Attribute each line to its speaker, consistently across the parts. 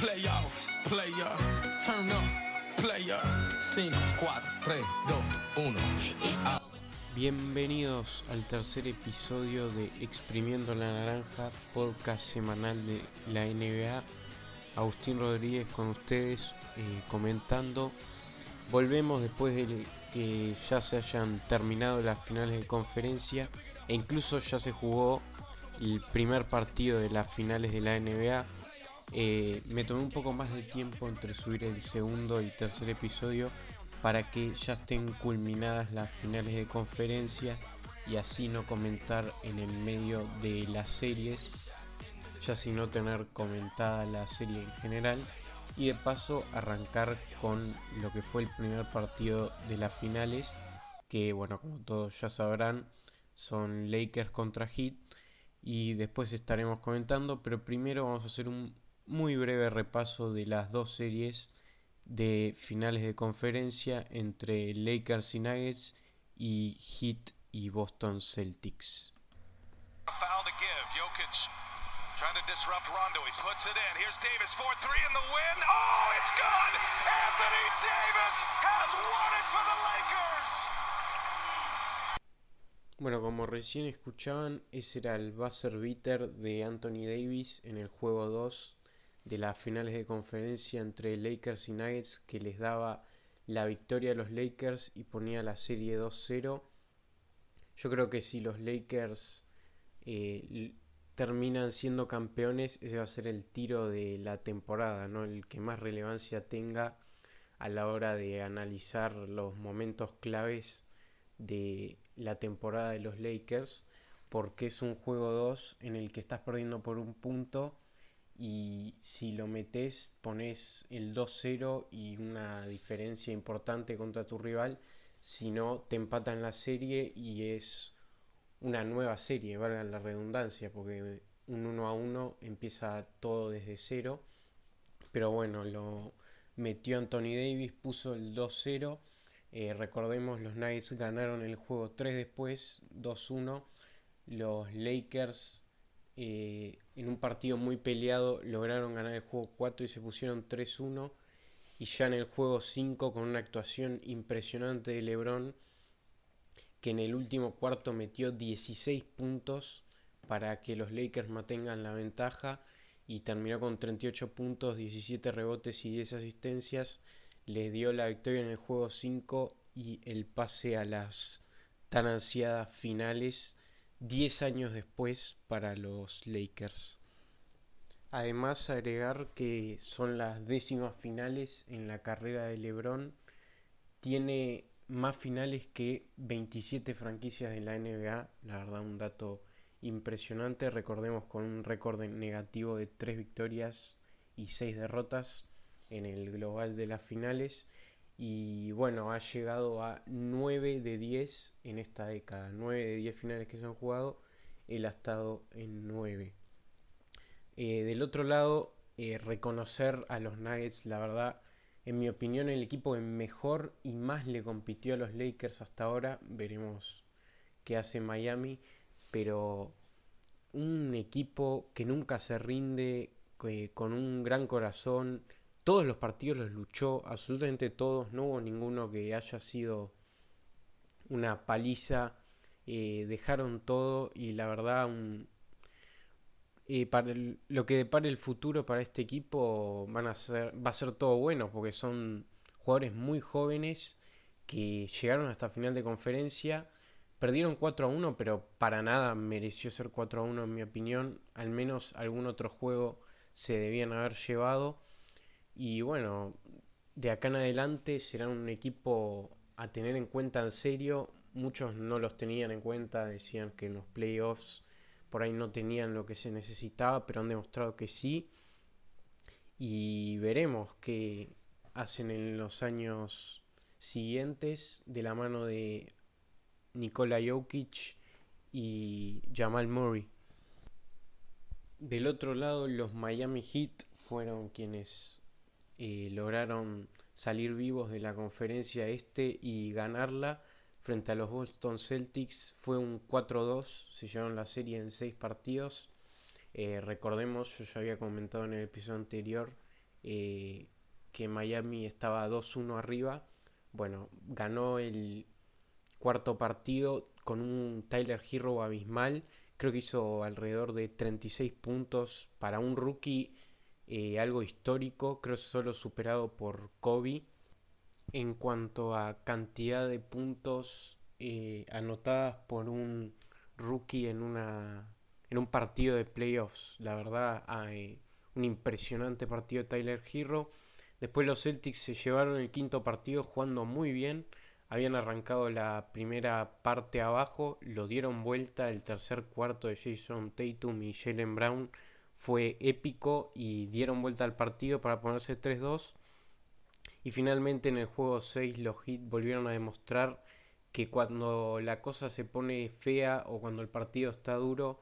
Speaker 1: Playoffs, player, turn up, player. 5, 4, 3, 2, 1.
Speaker 2: Bienvenidos al tercer episodio de Exprimiendo la Naranja, podcast semanal de la NBA. Agustín Rodríguez con ustedes eh, comentando. Volvemos después de que ya se hayan terminado las finales de conferencia e incluso ya se jugó el primer partido de las finales de la NBA. Eh, me tomé un poco más de tiempo entre subir el segundo y tercer episodio para que ya estén culminadas las finales de conferencia y así no comentar en el medio de las series, ya no tener comentada la serie en general y de paso arrancar con lo que fue el primer partido de las finales, que bueno, como todos ya sabrán, son Lakers contra Heat y después estaremos comentando, pero primero vamos a hacer un muy breve repaso de las dos series de finales de conferencia entre Lakers y Nuggets y Heat y Boston Celtics. Trying to disrupt Rondo. He puts it in. Here's Davis 4 3 in the win. Oh, it's good! Anthony Davis has won it for the Lakers. Bueno, como recién escuchaban, ese era el buzzer beater de Anthony Davis en el juego 2 de las finales de conferencia entre Lakers y Nuggets que les daba la victoria a los Lakers y ponía la serie 2-0. Yo creo que si los Lakers eh, terminan siendo campeones, ese va a ser el tiro de la temporada, ¿no? El que más relevancia tenga a la hora de analizar los momentos claves de la temporada de los Lakers, porque es un juego 2 en el que estás perdiendo por un punto y si lo metes pones el 2-0 y una diferencia importante contra tu rival, si no te empatan la serie y es una nueva serie, valga la redundancia, porque un 1 a 1 empieza todo desde cero. Pero bueno, lo metió Anthony Davis, puso el 2-0. Eh, recordemos, los Knights ganaron el juego 3 después, 2-1. Los Lakers, eh, en un partido muy peleado, lograron ganar el juego 4 y se pusieron 3-1. Y ya en el juego 5, con una actuación impresionante de LeBron, que en el último cuarto metió 16 puntos para que los Lakers mantengan la ventaja y terminó con 38 puntos, 17 rebotes y 10 asistencias. Le dio la victoria en el juego 5 y el pase a las tan ansiadas finales 10 años después para los Lakers. Además agregar que son las décimas finales en la carrera de LeBron. Tiene más finales que 27 franquicias de la NBA, la verdad un dato impresionante, recordemos con un récord negativo de 3 victorias y 6 derrotas en el global de las finales y bueno, ha llegado a 9 de 10 en esta década, 9 de 10 finales que se han jugado, él ha estado en 9. Eh, del otro lado, eh, reconocer a los Nuggets, la verdad, en mi opinión, el equipo que mejor y más le compitió a los Lakers hasta ahora. Veremos qué hace Miami. Pero un equipo que nunca se rinde, con un gran corazón. Todos los partidos los luchó, absolutamente todos. No hubo ninguno que haya sido una paliza. Eh, dejaron todo y la verdad un, para lo que depare el futuro para este equipo van a ser, va a ser todo bueno porque son jugadores muy jóvenes que llegaron hasta final de conferencia. Perdieron 4 a 1, pero para nada mereció ser 4 a 1 en mi opinión. Al menos algún otro juego se debían haber llevado. Y bueno, de acá en adelante serán un equipo a tener en cuenta en serio. Muchos no los tenían en cuenta, decían que en los playoffs por ahí no tenían lo que se necesitaba, pero han demostrado que sí. Y veremos qué hacen en los años siguientes de la mano de Nikola Jokic y Jamal Murray. Del otro lado, los Miami Heat fueron quienes eh, lograron salir vivos de la conferencia este y ganarla frente a los Boston Celtics fue un 4-2, se llevaron la serie en 6 partidos. Eh, recordemos, yo ya había comentado en el episodio anterior eh, que Miami estaba 2-1 arriba. Bueno, ganó el cuarto partido con un Tyler Hero abismal. Creo que hizo alrededor de 36 puntos para un rookie, eh, algo histórico, creo solo superado por Kobe. En cuanto a cantidad de puntos eh, anotadas por un rookie en, una, en un partido de playoffs, la verdad, hay un impresionante partido de Tyler Hero. Después los Celtics se llevaron el quinto partido jugando muy bien. Habían arrancado la primera parte abajo, lo dieron vuelta. El tercer cuarto de Jason Tatum y Jalen Brown fue épico y dieron vuelta al partido para ponerse 3-2. Y finalmente en el juego 6 los Heat volvieron a demostrar que cuando la cosa se pone fea o cuando el partido está duro,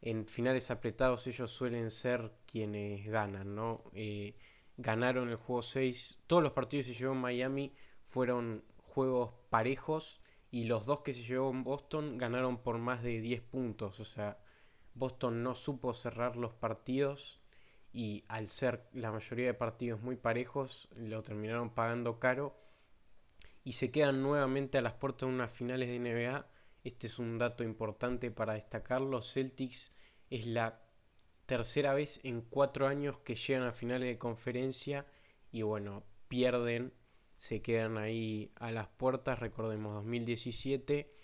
Speaker 2: en finales apretados ellos suelen ser quienes ganan, ¿no? Eh, ganaron el juego 6. Todos los partidos que se llevó en Miami fueron juegos parejos y los dos que se llevó en Boston ganaron por más de 10 puntos. O sea, Boston no supo cerrar los partidos y al ser la mayoría de partidos muy parejos lo terminaron pagando caro y se quedan nuevamente a las puertas de unas finales de NBA. Este es un dato importante para destacar. Los Celtics es la tercera vez en cuatro años que llegan a finales de conferencia y bueno, pierden, se quedan ahí a las puertas, recordemos 2017,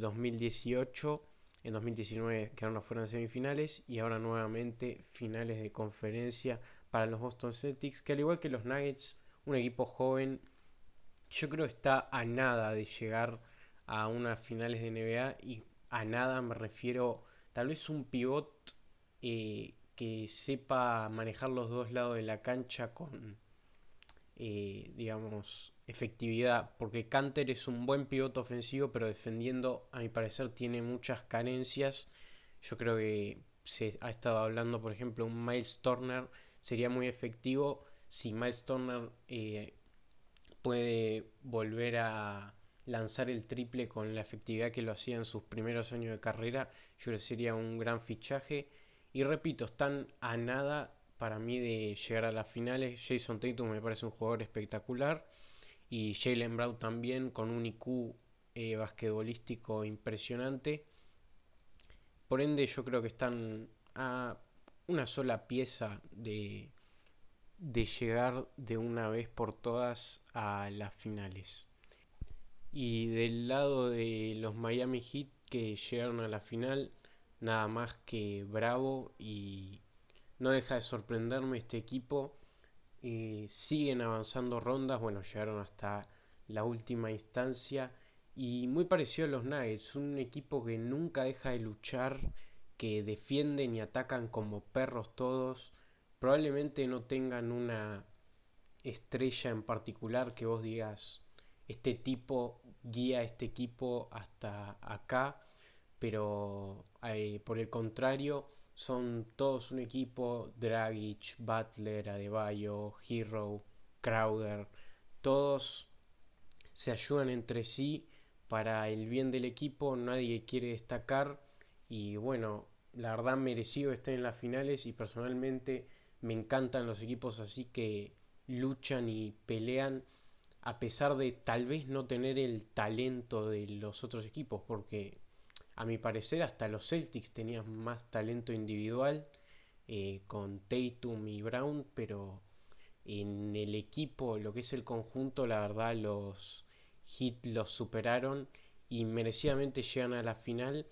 Speaker 2: 2018, eh, en 2019 quedaron afuera en semifinales y ahora nuevamente finales de conferencia para los Boston Celtics, que al igual que los Nuggets, un equipo joven, yo creo está a nada de llegar a unas finales de NBA y a nada me refiero tal vez un pivot eh, que sepa manejar los dos lados de la cancha con, eh, digamos, efectividad. Porque Canter es un buen pivote ofensivo, pero defendiendo, a mi parecer, tiene muchas carencias. Yo creo que se ha estado hablando, por ejemplo, un Miles Turner sería muy efectivo si Miles Turner eh, puede volver a lanzar el triple con la efectividad que lo hacía en sus primeros años de carrera. Yo creo que sería un gran fichaje. Y repito, están a nada para mí de llegar a las finales. Jason Tatum me parece un jugador espectacular. Y Jalen Brown también con un IQ eh, basquetbolístico impresionante. Por ende yo creo que están a una sola pieza de, de llegar de una vez por todas a las finales. Y del lado de los Miami Heat que llegaron a la final, nada más que bravo y no deja de sorprenderme este equipo. Eh, siguen avanzando rondas, bueno, llegaron hasta la última instancia y muy parecido a los Nuggets, un equipo que nunca deja de luchar, que defienden y atacan como perros todos. Probablemente no tengan una estrella en particular que vos digas, este tipo guía a este equipo hasta acá pero eh, por el contrario son todos un equipo, Dragic, Butler, Adebayo, Hero, Crowder, todos se ayudan entre sí para el bien del equipo, nadie quiere destacar y bueno, la verdad merecido estar en las finales y personalmente me encantan los equipos así que luchan y pelean a pesar de tal vez no tener el talento de los otros equipos porque a mi parecer hasta los Celtics tenían más talento individual eh, con Tatum y Brown, pero en el equipo, lo que es el conjunto, la verdad los Heat los superaron y merecidamente llegan a la final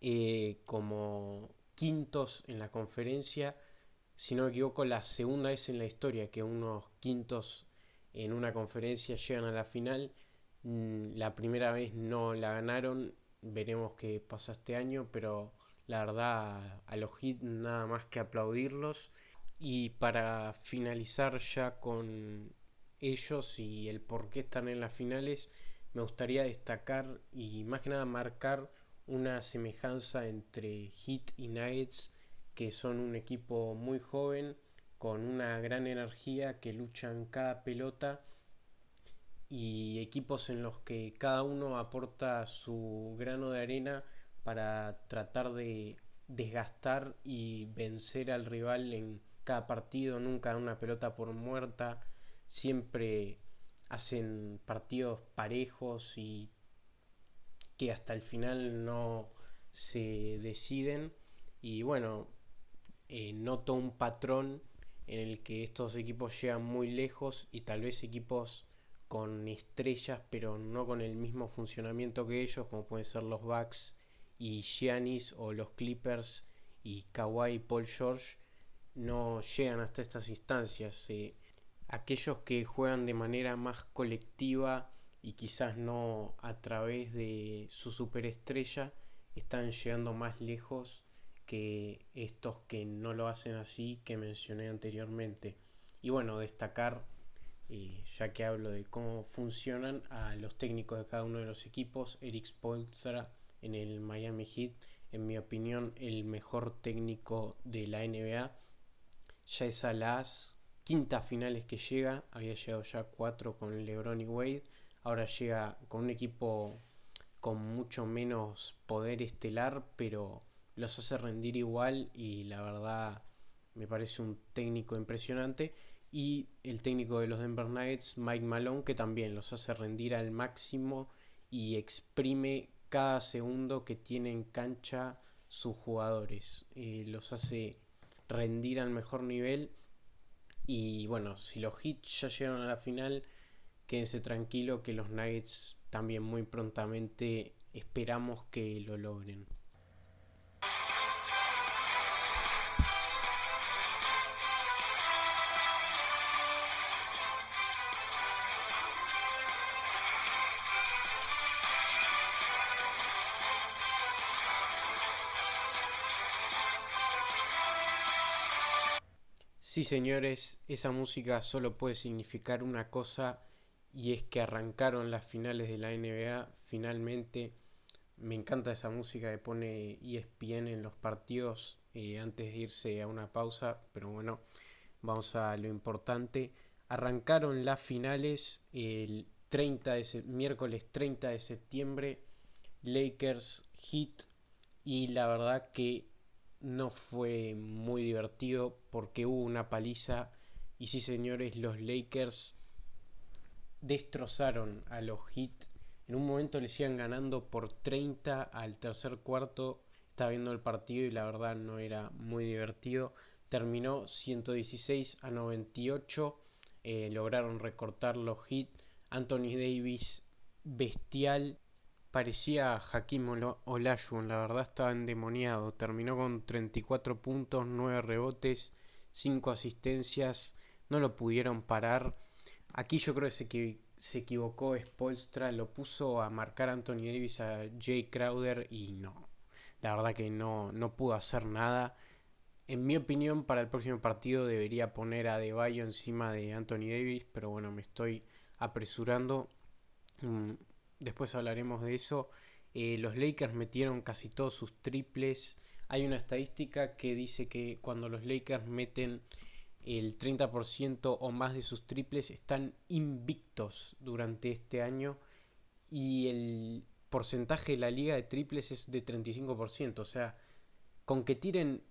Speaker 2: eh, como quintos en la conferencia. Si no me equivoco, la segunda vez en la historia que unos quintos en una conferencia llegan a la final. Mm, la primera vez no la ganaron veremos qué pasa este año, pero la verdad a los hits nada más que aplaudirlos. Y para finalizar ya con ellos y el por qué están en las finales, me gustaría destacar y más que nada marcar una semejanza entre Heat y Nuggets, que son un equipo muy joven, con una gran energía, que luchan cada pelota y equipos en los que cada uno aporta su grano de arena para tratar de desgastar y vencer al rival en cada partido, nunca una pelota por muerta, siempre hacen partidos parejos y que hasta el final no se deciden. Y bueno, eh, noto un patrón en el que estos equipos llegan muy lejos y tal vez equipos con estrellas pero no con el mismo funcionamiento que ellos como pueden ser los Bucks y Giannis o los Clippers y Kawhi y Paul George no llegan hasta estas instancias eh, aquellos que juegan de manera más colectiva y quizás no a través de su superestrella están llegando más lejos que estos que no lo hacen así que mencioné anteriormente. Y bueno, destacar, eh, ya que hablo de cómo funcionan, a los técnicos de cada uno de los equipos. Eric Spoelstra en el Miami Heat, en mi opinión, el mejor técnico de la NBA. Ya es a las quintas finales que llega, había llegado ya cuatro con LeBron y Wade. Ahora llega con un equipo con mucho menos poder estelar, pero los hace rendir igual y la verdad me parece un técnico impresionante. Y el técnico de los Denver Nuggets, Mike Malone, que también los hace rendir al máximo y exprime cada segundo que tienen en cancha sus jugadores. Eh, los hace rendir al mejor nivel. Y bueno, si los Hits ya llegan a la final, quédense tranquilo que los Nuggets también muy prontamente esperamos que lo logren. Sí, señores, esa música solo puede significar una cosa y es que arrancaron las finales de la NBA finalmente. Me encanta esa música que pone ESPN en los partidos eh, antes de irse a una pausa, pero bueno, vamos a lo importante. Arrancaron las finales el 30 de miércoles 30 de septiembre, Lakers Heat y la verdad que no fue muy divertido porque hubo una paliza y sí señores los Lakers destrozaron a los Heat. En un momento le iban ganando por 30 al tercer cuarto. Estaba viendo el partido y la verdad no era muy divertido. Terminó 116 a 98 eh, lograron recortar los Heat. Anthony Davis bestial parecía Hakim Olajuwon, la verdad estaba endemoniado. Terminó con 34 puntos, 9 rebotes, 5 asistencias, no lo pudieron parar. Aquí yo creo que se, equivocó Spolstra, lo puso a marcar a Anthony Davis a Jay Crowder y no, la verdad que no, no pudo hacer nada. En mi opinión, para el próximo partido debería poner a Deballo encima de Anthony Davis, pero bueno, me estoy apresurando. Después hablaremos de eso. Eh, los Lakers metieron casi todos sus triples. Hay una estadística que dice que cuando los Lakers meten el 30% o más de sus triples están invictos durante este año y el porcentaje de la liga de triples es de 35%. O sea, con que tiren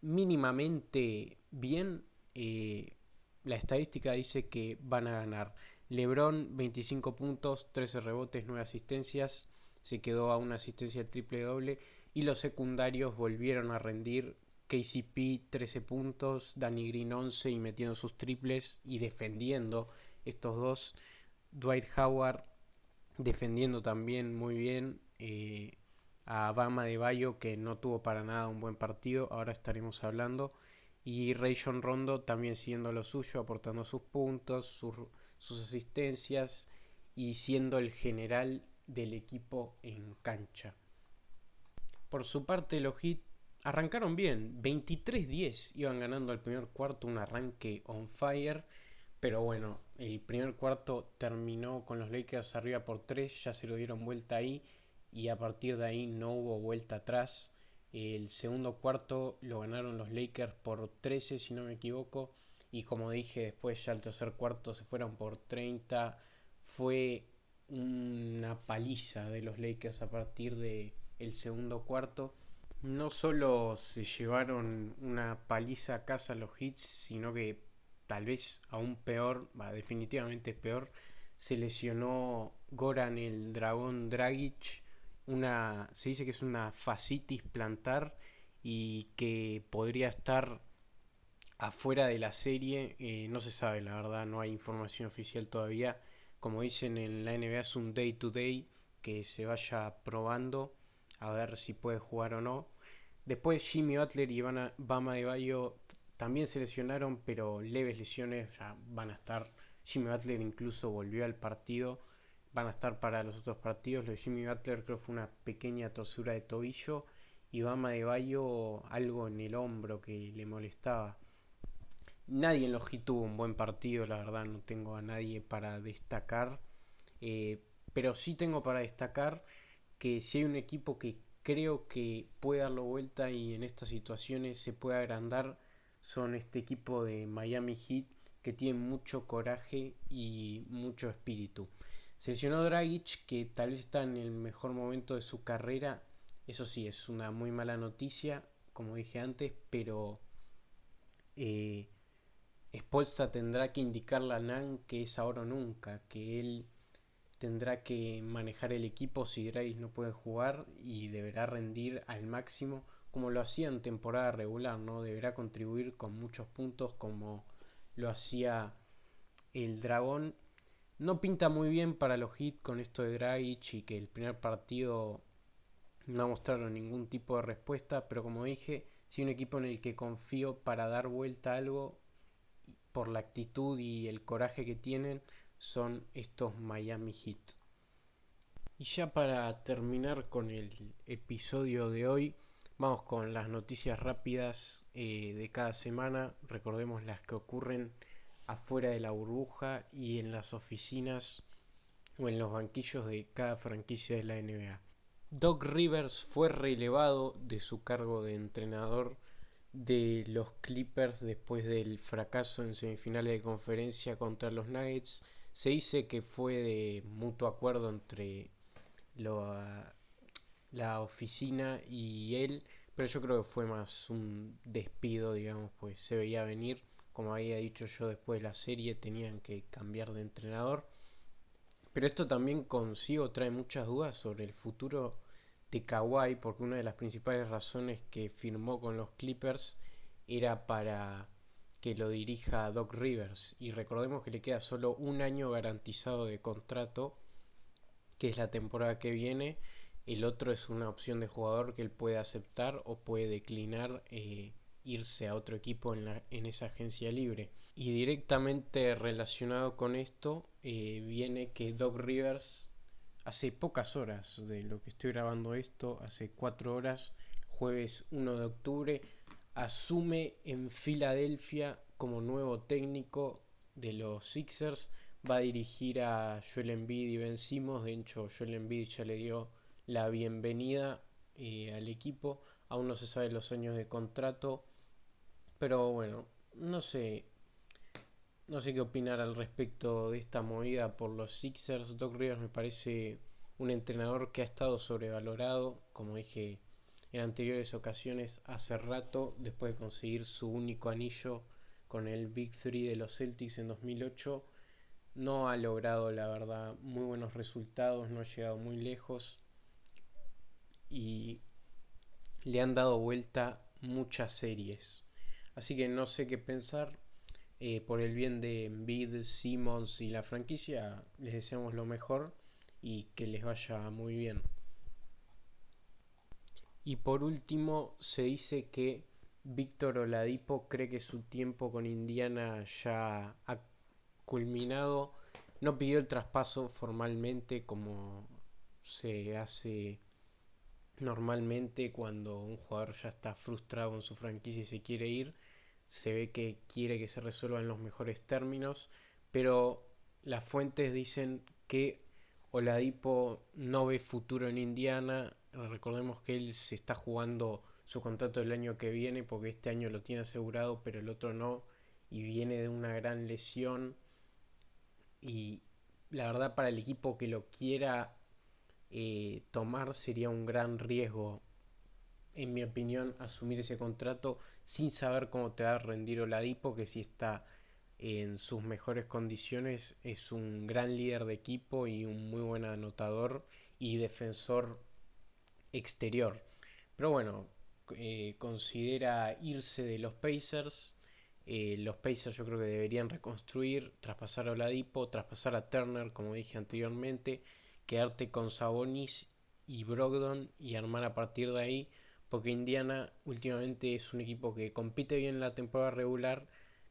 Speaker 2: mínimamente bien, eh, la estadística dice que van a ganar. LeBron 25 puntos, 13 rebotes, 9 asistencias, se quedó a una asistencia triple doble y los secundarios volvieron a rendir. KCP 13 puntos, Danny Green 11 y metiendo sus triples y defendiendo estos dos. Dwight Howard defendiendo también muy bien. Eh, a Bama de Bayo que no tuvo para nada un buen partido, ahora estaremos hablando. Y Rayon Rondo también siendo lo suyo, aportando sus puntos, sus sus asistencias y siendo el general del equipo en cancha. Por su parte, los Heat arrancaron bien, 23-10, iban ganando al primer cuarto, un arranque on fire, pero bueno, el primer cuarto terminó con los Lakers arriba por 3, ya se lo dieron vuelta ahí y a partir de ahí no hubo vuelta atrás. El segundo cuarto lo ganaron los Lakers por 13, si no me equivoco y como dije después ya el tercer cuarto se fueron por 30 fue una paliza de los Lakers a partir de el segundo cuarto. No solo se llevaron una paliza a casa los hits, sino que tal vez aún peor, va, definitivamente peor, se lesionó Goran el dragón Dragic, una, se dice que es una fascitis plantar y que podría estar afuera de la serie, eh, no se sabe la verdad, no hay información oficial todavía, como dicen en la NBA es un day to day que se vaya probando a ver si puede jugar o no. Después Jimmy Butler y Bama de Bayo también se lesionaron, pero leves lesiones ya van a estar. Jimmy Butler incluso volvió al partido, van a estar para los otros partidos. Lo de Jimmy Butler creo fue una pequeña tosura de tobillo y Bama de Bayo algo en el hombro que le molestaba. Nadie en Heat tuvo un buen partido, la verdad no tengo a nadie para destacar. Eh, pero sí tengo para destacar que si hay un equipo que creo que puede darlo vuelta y en estas situaciones se puede agrandar, son este equipo de Miami Heat que tiene mucho coraje y mucho espíritu. Sesionó Dragic, que tal vez está en el mejor momento de su carrera. Eso sí, es una muy mala noticia, como dije antes, pero eh, Tendrá que indicarle a Nan que es ahora o nunca, que él tendrá que manejar el equipo si Grace no puede jugar y deberá rendir al máximo como lo hacía en temporada regular, ¿no? Deberá contribuir con muchos puntos como lo hacía el Dragón. No pinta muy bien para los hits con esto de Dragic y que el primer partido no mostraron ningún tipo de respuesta, pero como dije, si un equipo en el que confío para dar vuelta a algo por la actitud y el coraje que tienen son estos Miami Heat. Y ya para terminar con el episodio de hoy, vamos con las noticias rápidas eh, de cada semana. Recordemos las que ocurren afuera de la burbuja y en las oficinas o en los banquillos de cada franquicia de la NBA. Doc Rivers fue relevado de su cargo de entrenador de los Clippers después del fracaso en semifinales de conferencia contra los Nuggets. Se dice que fue de mutuo acuerdo entre la oficina y él, pero yo creo que fue más un despido, digamos, pues se veía venir. Como había dicho yo después de la serie, tenían que cambiar de entrenador. Pero esto también consigo trae muchas dudas sobre el futuro de Kawhi, porque una de las principales razones que firmó con los Clippers era para que lo dirija Doc Rivers. Y recordemos que le queda solo un año garantizado de contrato, que es la temporada que viene. El otro es una opción de jugador que él puede aceptar o puede declinar eh, irse a otro equipo en, la, en, esa agencia libre. Y directamente relacionado con esto eh, viene que Doc Rivers hace pocas horas de lo que estoy grabando esto, hace cuatro horas, jueves 1 de octubre, asume en Filadelfia como nuevo técnico de los Sixers. Va a dirigir a Joel Embiid y Ben Simmons. De hecho, Joel Embiid ya le dio la bienvenida eh, al equipo. Aún no se sabe los años de contrato. Pero bueno, no sé no sé qué opinar al respecto de esta movida por los Sixers. Doc Rivers me parece un entrenador que ha estado sobrevalorado, como dije en anteriores ocasiones, hace rato, después de conseguir su único anillo con el Big Three de los Celtics en 2008. No ha logrado, la verdad, muy buenos resultados, no ha llegado muy lejos y le han dado vuelta muchas series. Así que no sé qué pensar, eh, por el bien de Bid, Simmons y la franquicia, les deseamos lo mejor y que les vaya muy bien. Y por último, se dice que Víctor Oladipo cree que su tiempo con Indiana ya ha culminado. No pidió el traspaso formalmente como se hace normalmente cuando un jugador ya está frustrado en su franquicia y se quiere ir se ve que quiere que se resuelva en los mejores términos, pero las fuentes dicen que Oladipo no ve futuro en Indiana. Recordemos que él se está jugando su contrato el año que viene porque este año lo tiene asegurado, pero el otro no, y viene de una gran lesión. Y la verdad para el equipo que lo quiera eh, tomar sería un gran riesgo en mi opinión, asumir ese contrato sin saber cómo te va a rendir Oladipo, que si está en sus mejores condiciones es un gran líder de equipo y un muy buen anotador y defensor exterior. Pero bueno, eh, considera irse de los Pacers. Eh, los Pacers yo creo que deberían reconstruir, traspasar a Oladipo, traspasar a Turner, como dije anteriormente, quedarte con Sabonis y Brogdon y armar a partir de ahí, porque Indiana últimamente es un equipo que compite bien en la temporada regular,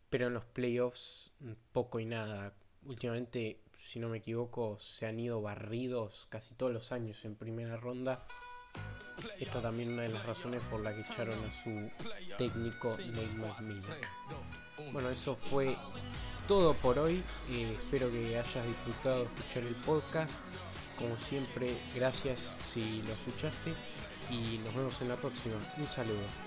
Speaker 2: pero en los playoffs poco y nada. Últimamente, si no me equivoco, se han ido barridos casi todos los años en primera ronda. Esta también una de las razones por la que echaron a su técnico Nate McMillan. Bueno, eso fue todo por hoy. Eh, espero que hayas disfrutado escuchar el podcast. Como siempre, gracias si lo escuchaste y nos vemos en la próxima. Un saludo.